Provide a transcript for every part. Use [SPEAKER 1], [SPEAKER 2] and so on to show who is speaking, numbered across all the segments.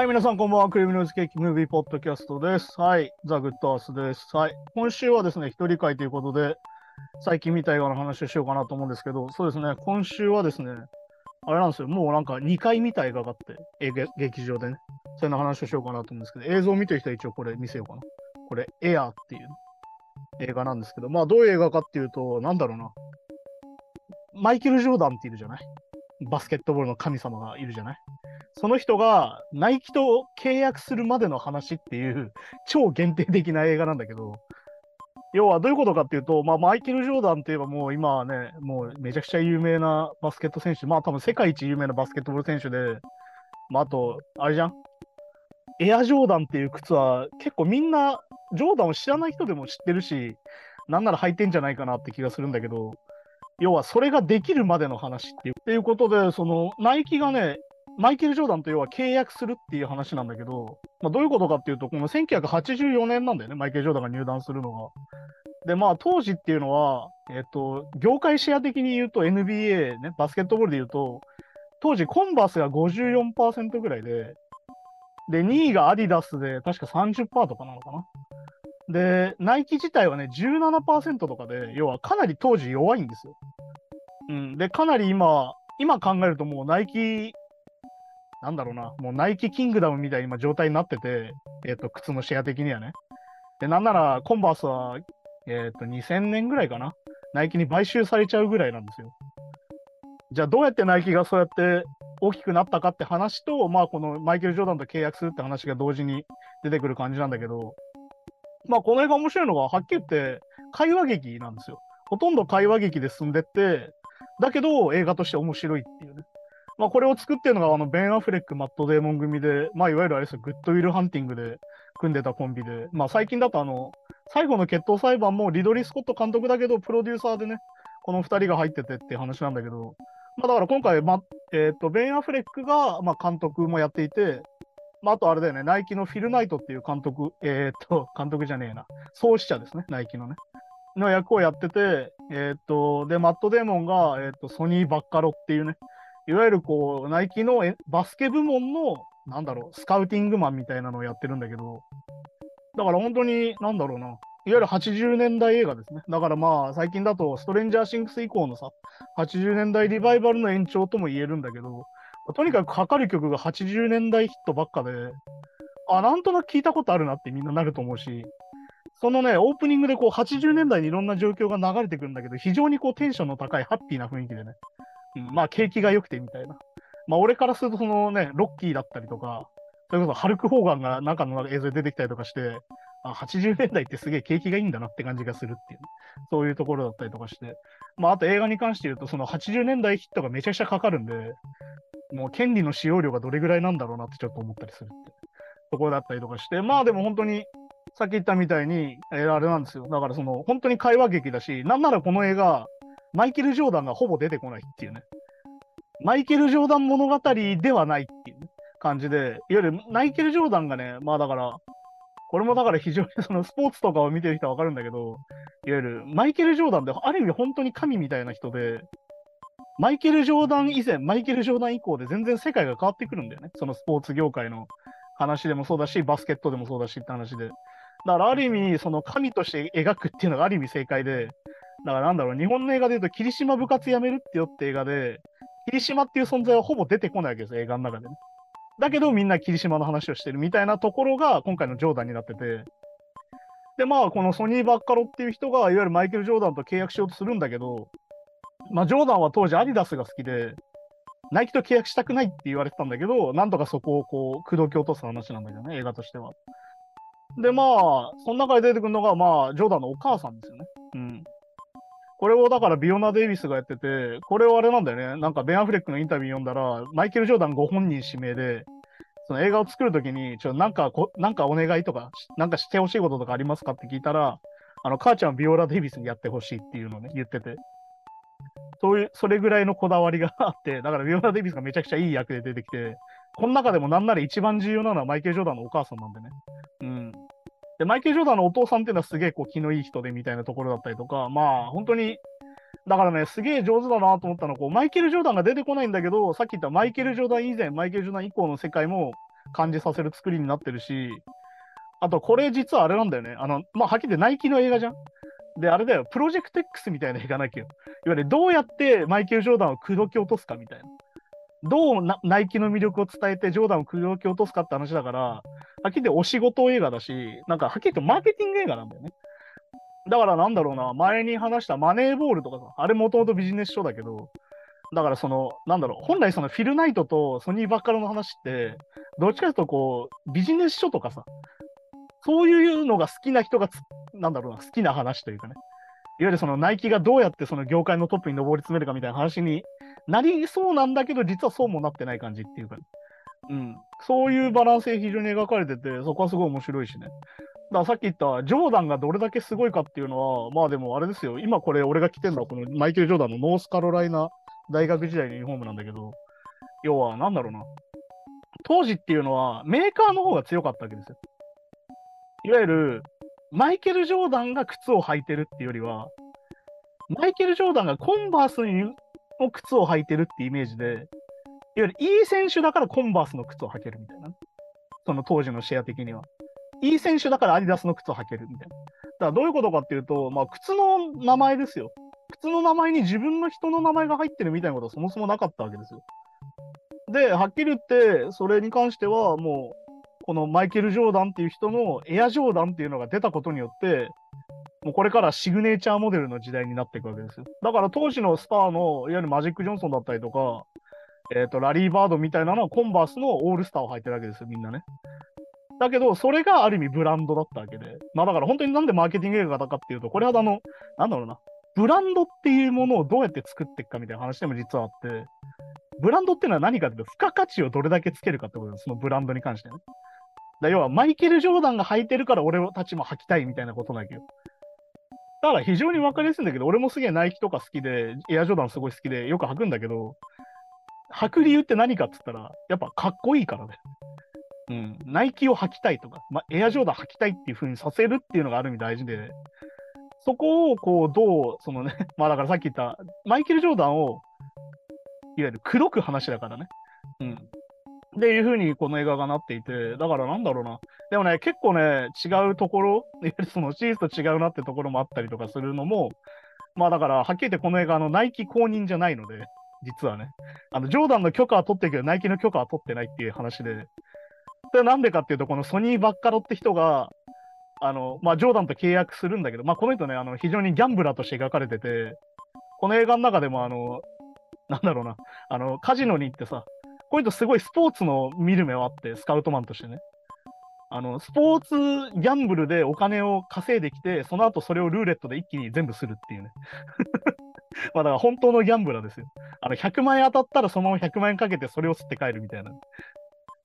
[SPEAKER 1] はい、皆さんこんばんは。クリームノイズケーキムービーポッドキャストです。はい、ザ・グッドアースです。はい、今週はですね、一人会ということで、最近見た映画の話をしようかなと思うんですけど、そうですね、今週はですね、あれなんですよ、もうなんか2回見た映画があって、映画劇場でね、そんな話をしようかなと思うんですけど、映像を見てる人は一応これ見せようかな。これ、エアーっていう映画なんですけど、まあどういう映画かっていうと、なんだろうな、マイケル・ジョーダンっているじゃない？バスケットボールの神様がいるじゃない？その人がナイキと契約するまでの話っていう超限定的な映画なんだけど、要はどういうことかっていうと、まあ、マイケル・ジョーダンって言えばもう今はね、もうめちゃくちゃ有名なバスケット選手、まあ多分世界一有名なバスケットボール選手で、まああと、あれじゃん？エア・ジョーダンっていう靴は結構みんなジョーダンを知らない人でも知ってるし、なんなら履いてんじゃないかなって気がするんだけど、要はそれができるまでの話っていう。っていうことで、そのナイキがね、マイケル・ジョーダンと要は契約するっていう話なんだけど、まあ、どういうことかっていうと、この1984年なんだよね、マイケル・ジョーダンが入団するのが。で、まあ当時っていうのは、えっと、業界シェア的に言うと NBA ね、バスケットボールで言うと、当時コンバースが54%ぐらいで、で、2位がアディダスで確か30%とかなのかな。で、ナイキ自体はね、17%とかで、要はかなり当時弱いんですよ。うん。で、かなり今、今考えるともうナイキ、なんだろうな、もうナイキキングダムみたいな今状態になってて、えっ、と、靴のシェア的にはね。で、なんなら、コンバースは、えっ、と、2000年ぐらいかな。ナイキに買収されちゃうぐらいなんですよ。じゃあ、どうやってナイキがそうやって大きくなったかって話と、まあ、このマイケル・ジョーダンと契約するって話が同時に出てくる感じなんだけど、まあ、この映画面白いのが、はっきり言って、会話劇なんですよ。ほとんど会話劇で進んでって、だけど映画として面白いっていうね。まあ、これを作ってるのが、あの、ベン・アフレック、マット・デーモン組で、まあ、いわゆるあれです、グッドウィル・ハンティングで組んでたコンビで、まあ、最近だとあの、最後の決闘裁判もリドリー・スコット監督だけど、プロデューサーでね、この2人が入っててって話なんだけど、まあ、だから今回、ま、えっ、と、ベン・アフレックが、まあ、監督もやっていて、まあ、あとあれだよね、ナイキのフィル・ナイトっていう監督、えっ、と、監督じゃねえな、創始者ですね、ナイキのね。の役をやってて、えっ、と、で、マット・デーモンが、えっ、と、ソニー・バッカロっていうね、いわゆるこう、ナイキのバスケ部門の、なんだろう、スカウティングマンみたいなのをやってるんだけど、だから本当に、なんだろうな、いわゆる80年代映画ですね。だからまあ、最近だと、ストレンジャーシンクス以降のさ、80年代リバイバルの延長とも言えるんだけど、とにかくかかる曲が80年代ヒットばっかで、あ、なんとなく聞いたことあるなってみんななると思うし、そのね、オープニングでこう80年代にいろんな状況が流れてくるんだけど、非常にこうテンションの高いハッピーな雰囲気でね、うん、まあ景気が良くてみたいな。まあ俺からするとそのね、ロッキーだったりとか、それこそハルク・ホーガンが中の映像で出てきたりとかして、あ80年代ってすげえ景気がいいんだなって感じがするっていう、そういうところだったりとかして、まああと映画に関して言うと、その80年代ヒットがめちゃくちゃかかるんで、もう権利の使用量がどれぐらいなんだろうなってちょっと思ったりするってところだったりとかして、まあでも本当に、さっき言ったみたいに、えー、あれなんですよ。だからその、本当に会話劇だし、なんならこの映画、マイケル・ジョーダンがほぼ出てこないっていうね。マイケル・ジョーダン物語ではないっていう、感じで、いわゆるマイケル・ジョーダンがね、まあだから、これもだから非常にそのスポーツとかを見てる人はわかるんだけど、いわゆるマイケル・ジョーダンってある意味本当に神みたいな人で、マイケル・ジョーダン以前、マイケル・ジョーダン以降で全然世界が変わってくるんだよね。そのスポーツ業界の話でもそうだし、バスケットでもそうだしって話で。だからある意味、その神として描くっていうのがある意味正解で、だからなんだろう、日本の映画で言うと、霧島部活やめるってよって映画で、霧島っていう存在はほぼ出てこないわけですよ、映画の中でね。だけどみんな霧島の話をしてるみたいなところが今回のジョーダンになってて、で、まあ、このソニー・バッカロっていう人が、いわゆるマイケル・ジョーダンと契約しようとするんだけど、まあ、ジョーダンは当時アディダスが好きで、ナイキと契約したくないって言われてたんだけど、なんとかそこをこう、口説き落とす話なんだけどね、映画としては。で、まあ、その中で出てくるのが、まあ、ジョーダンのお母さんですよね。うん。これをだからビオナ・デイビスがやってて、これはあれなんだよね。なんかベン・アフレックのインタビュー読んだら、マイケル・ジョーダンご本人指名で、その映画を作るときに、ちょ、なんか、なんかお願いとか、なんかしてほしいこととかありますかって聞いたら、あの、母ちゃんビオラ・デイビスにやってほしいっていうのをね、言ってて。そういう、それぐらいのこだわりがあって、だからビオラ・デイビスがめちゃくちゃいい役で出てきて、この中でもなんなら一番重要なのはマイケル・ジョーダンのお母さんなんでね。うん。で、マイケル・ジョーダンのお父さんっていうのはすげえこう気のいい人でみたいなところだったりとか、まあ本当に、だからね、すげえ上手だなと思ったのは、こう、マイケル・ジョーダンが出てこないんだけど、さっき言ったマイケル・ジョーダン以前、マイケル・ジョーダン以降の世界も、感じさせる作りになってるし、あとこれ実はあれなんだよね。あの、まあ、はっきり言ってナイキの映画じゃん。で、あれだよ、プロジェクト X みたいな映画なきゃ。いわゆるどうやってマイケル・ジョーダンを口説き落とすかみたいな。どうナイキの魅力を伝えてジョーダンを口説き落とすかって話だから、っきり言ってお仕事映画だし、なんかはっきり言ってマーケティング映画なんだよね。だからなんだろうな、前に話したマネーボールとかさ、あれもともとビジネス書だけど、だからその、なんだろう、本来そのフィルナイトとソニーバッカロの話って、どっちかというとこう、ビジネス書とかさ、そういうのが好きな人がなんだろうな、好きな話というかね。いわゆるそのナイキがどうやってその業界のトップに上り詰めるかみたいな話になりそうなんだけど、実はそうもなってない感じっていうか、ね、うん。そういうバランスで非常に描かれてて、そこはすごい面白いしね。だからさっき言ったジョーダンがどれだけすごいかっていうのは、まあでもあれですよ、今これ俺が着てるのはこのマイケル・ジョーダンのノースカロライナ大学時代のユニフォームなんだけど、要はなんだろうな。当時っていうのはメーカーの方が強かったわけですよ。いわゆるマイケル・ジョーダンが靴を履いてるっていうよりは、マイケル・ジョーダンがコンバースの靴を履いてるってイメージで、いわゆるいい選手だからコンバースの靴を履けるみたいな。その当時のシェア的には。いい選手だからアディダスの靴を履けるみたいな。だからどういうことかっていうと、まあ、靴の名前ですよ。靴の名前に自分の人の名前が入ってるみたいなことはそもそもなかったわけですよ。で、はっきり言って、それに関してはもう、このマイケル・ジョーダンっていう人のエア・ジョーダンっていうのが出たことによって、もうこれからシグネチャーモデルの時代になっていくわけですよ。だから当時のスターの、いわゆるマジック・ジョンソンだったりとか、えっ、ー、と、ラリー・バードみたいなのはコンバースのオールスターを履いてるわけですよ、みんなね。だけど、それがある意味ブランドだったわけで。まあだから本当になんでマーケティング映画だかっていうと、これはあの、なんだろうな、ブランドっていうものをどうやって作っていくかみたいな話でも実はあって、ブランドっていうのは何かっていうと、付加価値をどれだけつけるかってことです、そのブランドに関してね。だ要はマイケル・ジョーダンが履いてるから俺たちも履きたいみたいなことなんだけど。だから非常に分かりやすいんだけど、俺もすげえナイキとか好きで、エアジョーダンすごい好きでよく履くんだけど、履く理由って何かっつったら、やっぱかっこいいからね。うん。ナイキを履きたいとか、まあ、エアジョーダン履きたいっていう風にさせるっていうのがある意味大事で、そこをこう、どう、そのね、まあだからさっき言った、マイケル・ジョーダンを、いわゆる口説く話だからね。うん。っていうふうにこの映画がなっていて、だからなんだろうな。でもね、結構ね、違うところ、いわゆるそのシリーズと違うなってところもあったりとかするのも、まあだから、はっきり言ってこの映画、あの、ナイキ公認じゃないので、実はね。あの、ジョーダンの許可は取ってるけど、ナイキの許可は取ってないっていう話で。それなんでかっていうと、このソニー・バッカロって人が、あの、まあ、ジョーダンと契約するんだけど、まあ、この人ね、あの、非常にギャンブラーとして描かれてて、この映画の中でも、あの、なんだろうな、あの、カジノに行ってさ、こういうとすごいスポーツの見る目はあって、スカウトマンとしてね。あの、スポーツギャンブルでお金を稼いできて、その後それをルーレットで一気に全部するっていうね。まあだから本当のギャンブラーですよ。あの、100万円当たったらそのまま100万円かけてそれを吸って帰るみたいな。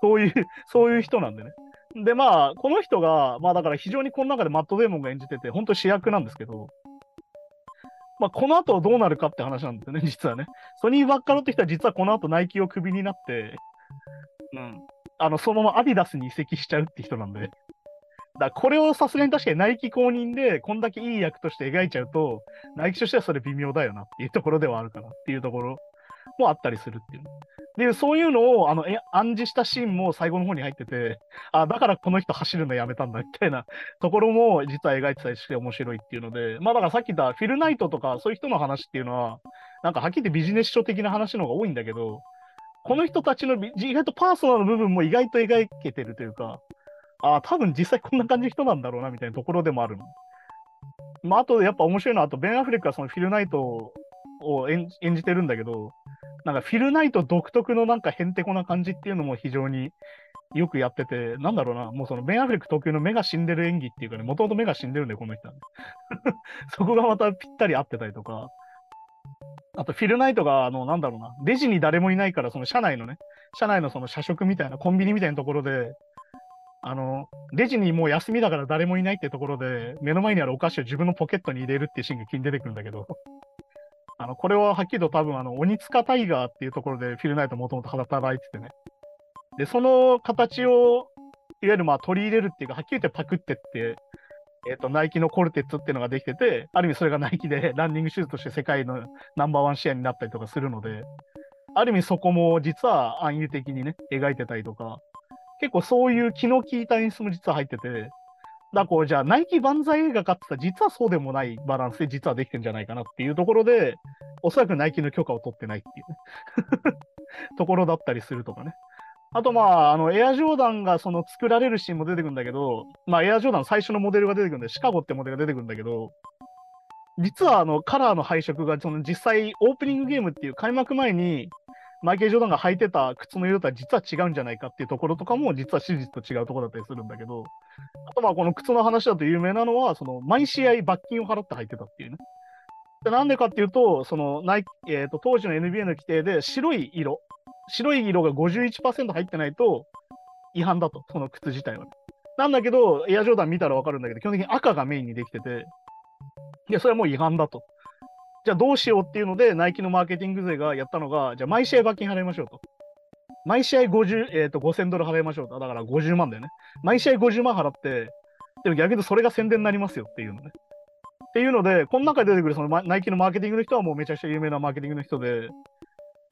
[SPEAKER 1] そういう、そういう人なんでね。で、まあ、この人が、まあだから非常にこの中でマット・デーモンが演じてて、本当主役なんですけど、まあ、この後どうなるかって話なんですよね、実はね。ソニー・バッカロって人は実はこの後ナイキをクビになって、うん。あの、そのままアディダスに移籍しちゃうって人なんで。だこれをさすがに確かにナイキ公認で、こんだけいい役として描いちゃうと、ナイキとしてはそれ微妙だよなっていうところではあるかなっていうところもあったりするっていう。で、そういうのを、あの、え暗示したシーンも最後の方に入ってて、あ、だからこの人走るのやめたんだみたいなところも実は描いてたりして面白いっていうので、まあだからさっき言ったフィルナイトとかそういう人の話っていうのは、なんかはっきり言ってビジネス書的な話の方が多いんだけど、この人たちの意外とパーソナルの部分も意外と描けてるというか、ああ多分実際こんな感じの人なんだろうなみたいなところでもあるの。まあ、あとやっぱ面白いのは、あとベン・アフレックはそのフィルナイトを演じてるんだけど、なんかフィルナイト独特のなんかへんてこな感じっていうのも非常によくやってて、なんだろうな、もうそのベン・アフレック特有の目が死んでる演技っていうかね、もともと目が死んでるんで、この人は、ね。そこがまたぴったり合ってたりとか、あとフィルナイトが、あの、なんだろうな、レジに誰もいないから、その社内のね、社内のその社食みたいな、コンビニみたいなところで、あの、レジにもう休みだから誰もいないってところで、目の前にあるお菓子を自分のポケットに入れるっていうシーンが気に出てくるんだけど、あの、これははっきりと多分、あの、鬼塚タイガーっていうところでフィルナイトもともと働いててね。で、その形を、いわゆるまあ取り入れるっていうか、はっきり言ってパクってって、えっ、ー、と、ナイキのコルテッツっていうのができてて、ある意味それがナイキで ランニングシューズとして世界のナンバーワンシェアになったりとかするので、ある意味そこも実は暗喩的にね、描いてたりとか、結構そういう気の利いた演出も実は入ってて、だこう、じゃあ、ナイキ万歳映画かってたら、実はそうでもないバランスで実はできてんじゃないかなっていうところで、おそらくナイキの許可を取ってないっていうね ところだったりするとかね。あと、まあ、あの、エアジョーダンがその作られるシーンも出てくるんだけど、まあ、エアジョーダン最初のモデルが出てくるんで、シカゴってモデルが出てくるんだけど、実はあの、カラーの配色が、その実際、オープニングゲームっていう開幕前に、マイケル・ジョーダンが履いてた靴の色とは実は違うんじゃないかっていうところとかも、実は史実と違うところだったりするんだけど、あとまあこの靴の話だと有名なのは、その毎試合罰金を払って履いてたっていうね。でなんでかっていうと、そのナイえーと、当時の NBA の規定で白い色、白い色が51%入ってないと違反だと、その靴自体は、なんだけど、エアジョーダン見たらわかるんだけど、基本的に赤がメインにできてて、いや、それはもう違反だと。じゃあどうしようっていうので、ナイキのマーケティング勢がやったのが、じゃあ毎試合罰金払いましょうと。毎試合50、えーと、5000ドル払いましょうと。だから50万だよね。毎試合50万払って、でも逆にそれが宣伝になりますよっていうのね。っていうので、この中で出てくるそのナイキのマーケティングの人はもうめちゃくちゃ有名なマーケティングの人で、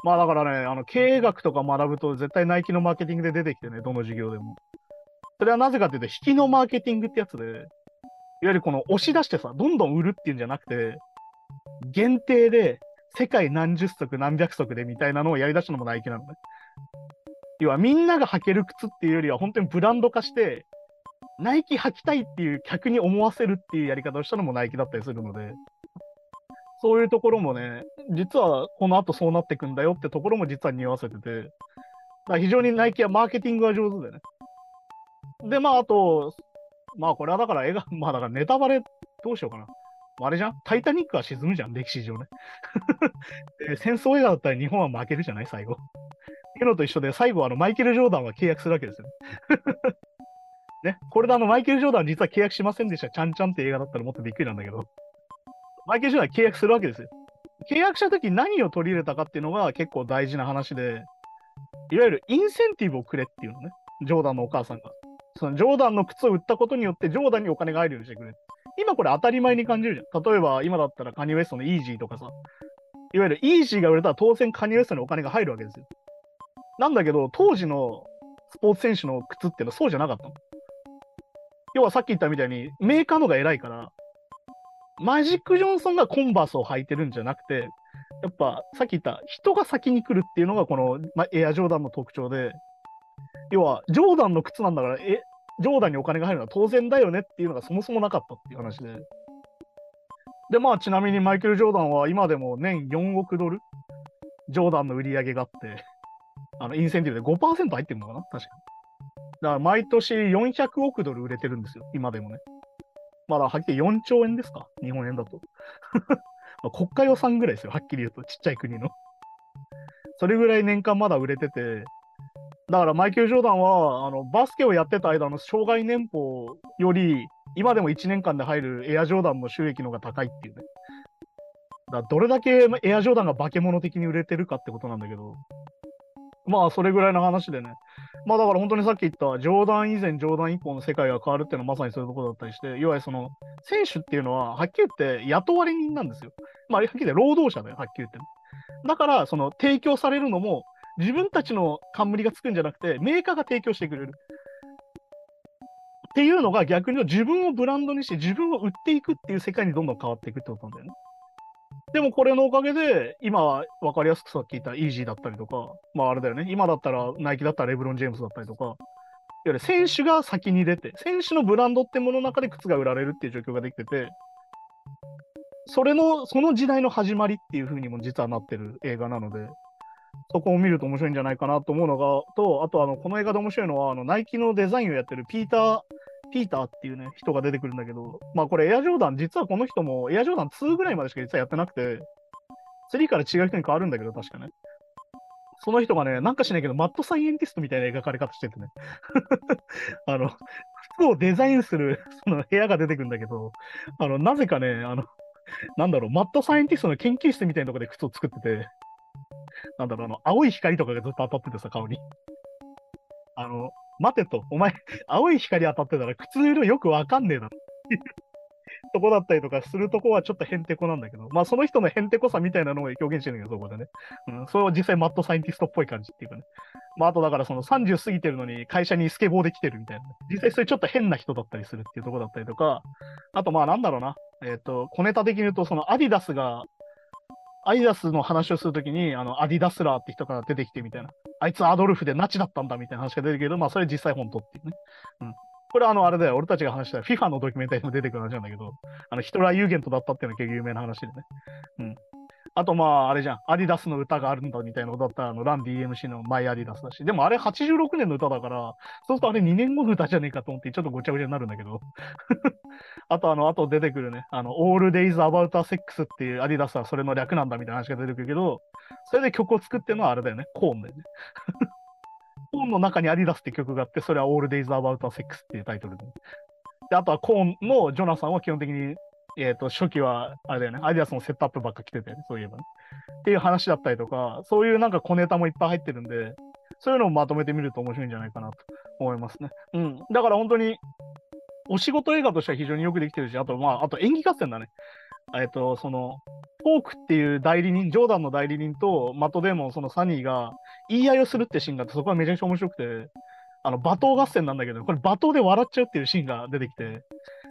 [SPEAKER 1] まあだからね、あの経営学とか学ぶと絶対ナイキのマーケティングで出てきてね、どの授業でも。それはなぜかっていうと、引きのマーケティングってやつで、いわゆるこの押し出してさ、どんどん売るっていうんじゃなくて、限定で世界何十足何百足でみたいなのをやりだしたのもナイキなのね。要はみんなが履ける靴っていうよりは本当にブランド化して、ナイキ履きたいっていう客に思わせるっていうやり方をしたのもナイキだったりするので、そういうところもね、実はこの後そうなってくんだよってところも実は匂わせてて、だ非常にナイキはマーケティングが上手でね。で、まあ、あと、まあ、これはだから映画、まあ、だからネタバレどうしようかな。あれじゃん？タイタニックは沈むじゃん、歴史上ね。戦争映画だったら日本は負けるじゃない？最後。っていうのと一緒で、最後あのマイケル・ジョーダンは契約するわけですよ。ね、これであのマイケル・ジョーダン実は契約しませんでした。ちゃんちゃんって映画だったらもっとびっくりなんだけど、マイケル・ジョーダン契約するわけですよ。契約したとき何を取り入れたかっていうのが結構大事な話で、いわゆるインセンティブをくれっていうのね、ジョーダンのお母さんが。そのジョーダンの靴を売ったことによって、ジョーダンにお金が入るようにしてくれ。今これ当たり前に感じるじゃん。例えば今だったらカニウエストのイージーとかさ、いわゆるイージーが売れたら当然カニウエストにお金が入るわけですよ。なんだけど、当時のスポーツ選手の靴っていうのはそうじゃなかったの。要はさっき言ったみたいに、メーカーのが偉いから、マジック・ジョンソンがコンバースを履いてるんじゃなくて、やっぱさっき言った人が先に来るっていうのがこの、ま、エアジョーダンの特徴で、要はジョーダンの靴なんだから、え、ジョーダンにお金が入るのは当然だよねっていうのがそもそもなかったっていう話で。で、まあちなみにマイケル・ジョーダンは今でも年4億ドル、ジョーダンの売り上げがあって、あの、インセンティブで5%入ってるのかな？確かに。だから毎年400億ドル売れてるんですよ、今でもね。まだはっきり4兆円ですか？日本円だと。まあ国家予算ぐらいですよ、はっきり言うと、ちっちゃい国の。それぐらい年間まだ売れてて、だからマイケル・ジョーダンはあのバスケをやってた間の障害年俸より、今でも1年間で入るエアジョーダンの収益の方が高いっていうね。だどれだけエアジョーダンが化け物的に売れてるかってことなんだけど、まあ、それぐらいの話でね。まあ、だから本当にさっき言った、ジョーダン以前、ジョーダン以降の世界が変わるっていうのはまさにそういうところだったりして、いわゆるその、選手っていうのは、はっきり言って雇われ人なんですよ。まあ、はっきり言って労働者だよ、はっきり言って。だから、その、提供されるのも、自分たちの冠がつくんじゃなくて、メーカーが提供してくれる。っていうのが逆に自分をブランドにして自分を売っていくっていう世界にどんどん変わっていくってことなんだよね。でもこれのおかげで、今は分かりやすくさっき言ったイージーだったりとか、まああれだよね、今だったらナイキだったらレブロン・ジェームズだったりとか、いわゆる選手が先に出て、選手のブランドってものの中で靴が売られるっていう状況ができてて、それの、その時代の始まりっていう風にも実はなってる映画なので、そこを見ると面白いんじゃないかなと思うのが、と、あとあの、この映画で面白いのは、あの、ナイキのデザインをやってるピーター、ピーターっていうね、人が出てくるんだけど、まあこれエアジョーダン、実はこの人もエアジョーダン2ぐらいまでしか実はやってなくて、3から違う人に変わるんだけど、確かね。その人がね、なんかしないけど、マッドサイエンティストみたいな描かれ方しててね。あの、服をデザインするその部屋が出てくるんだけど、あの、なぜかね、あの、なんだろう、マッドサイエンティストの研究室みたいなところで靴を作ってて、なんだろう、あの、青い光とかがずっと当たっててさ、顔に。あの、待てと、お前、青い光当たってたら靴の色よくわかんねえだろ。とこだったりとかするとこはちょっとへんてこなんだけど、まあその人のへんてこさみたいなのを表現してるんだけど、そこでね。うん、それを実際マッドサイエンティストっぽい感じっていうかね。まああとだからその30過ぎてるのに会社にスケボーで来てるみたいな、実際それちょっと変な人だったりするっていうとこだったりとか、あとまあなんだろうな。えっ、ー、と、小ネタ的に言うと、そのアディダスがアイダスの話をするときに、あの、アディダスラーって人から出てきてみたいな。あいつアドルフでナチだったんだみたいな話が出てくるけど、まあ、それ実際本当っていうね。うん。これあの、あれだよ、俺たちが話した FIFA のドキュメンタリーにも出てくる話なんだけど、あの、ヒトラー・ユーゲントだったっていうのが結構有名な話でね。うん。あとまあ、あれじゃん、アディダスの歌があるんだみたいなことだったら、あの、ラン DMC のマイアディダスだし、でもあれ86年の歌だから、そうするとあれ2年後の歌じゃねえかと思って、ちょっとごちゃごちゃになるんだけど。あとあの、あと出てくるね、あの、All Days About a Sex っていうアディダスはそれの略なんだみたいな話が出てくるけど、それで曲を作ってるのはあれだよね、コーンだよね。コーンの中にアディダスって曲があって、それは All Days About a Sex っていうタイトルで、で、あとはコーンのジョナサンは基本的にえっ、ー、と、初期は、あれだよね、アディダスのセットアップばっか来てて、ね、そういえばね。っていう話だったりとか、そういうなんか小ネタもいっぱい入ってるんで、そういうのをまとめてみると面白いんじゃないかなと思いますね。うん。だから本当に、お仕事映画としては非常によくできてるし、あと、まあ、あと演技合戦だね。えっ、ー、と、その、フォークっていう代理人、ジョーダンの代理人とマット・デーモン、そのサニーが言い合いをするってシーンがあって、そこはめちゃくちゃ面白くて、あの、罵倒合戦なんだけど、これ罵倒で笑っちゃうっていうシーンが出てきて、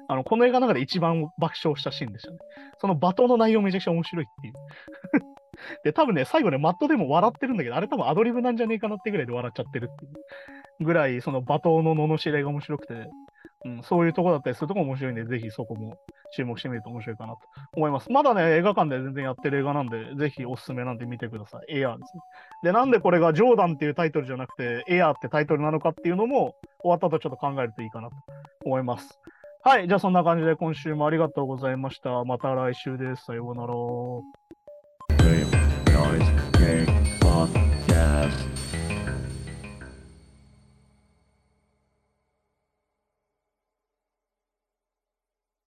[SPEAKER 1] あの、この映画の中で一番爆笑したシーンでしたね。その罵倒の内容めちゃくちゃ面白いっていう。で、多分ね、最後ね、マットでも笑ってるんだけど、あれ多分アドリブなんじゃねえかなってぐらいで笑っちゃってるっていうぐらい、その罵倒の罵りが面白くて、うん、そういうとこだったりするとこ面白いんで、ぜひそこも注目してみると面白いかなと思います。まだね、映画館で全然やってる映画なんで、ぜひおすすめなんで見てください。エアーですね。で、なんでこれがジョーダンっていうタイトルじゃなくて、エアーってタイトルなのかっていうのも、終わったとちょっと考えるといいかなと思います。はい、じゃあそんな感じで今週もありがとうございました。また来週です。さようなら。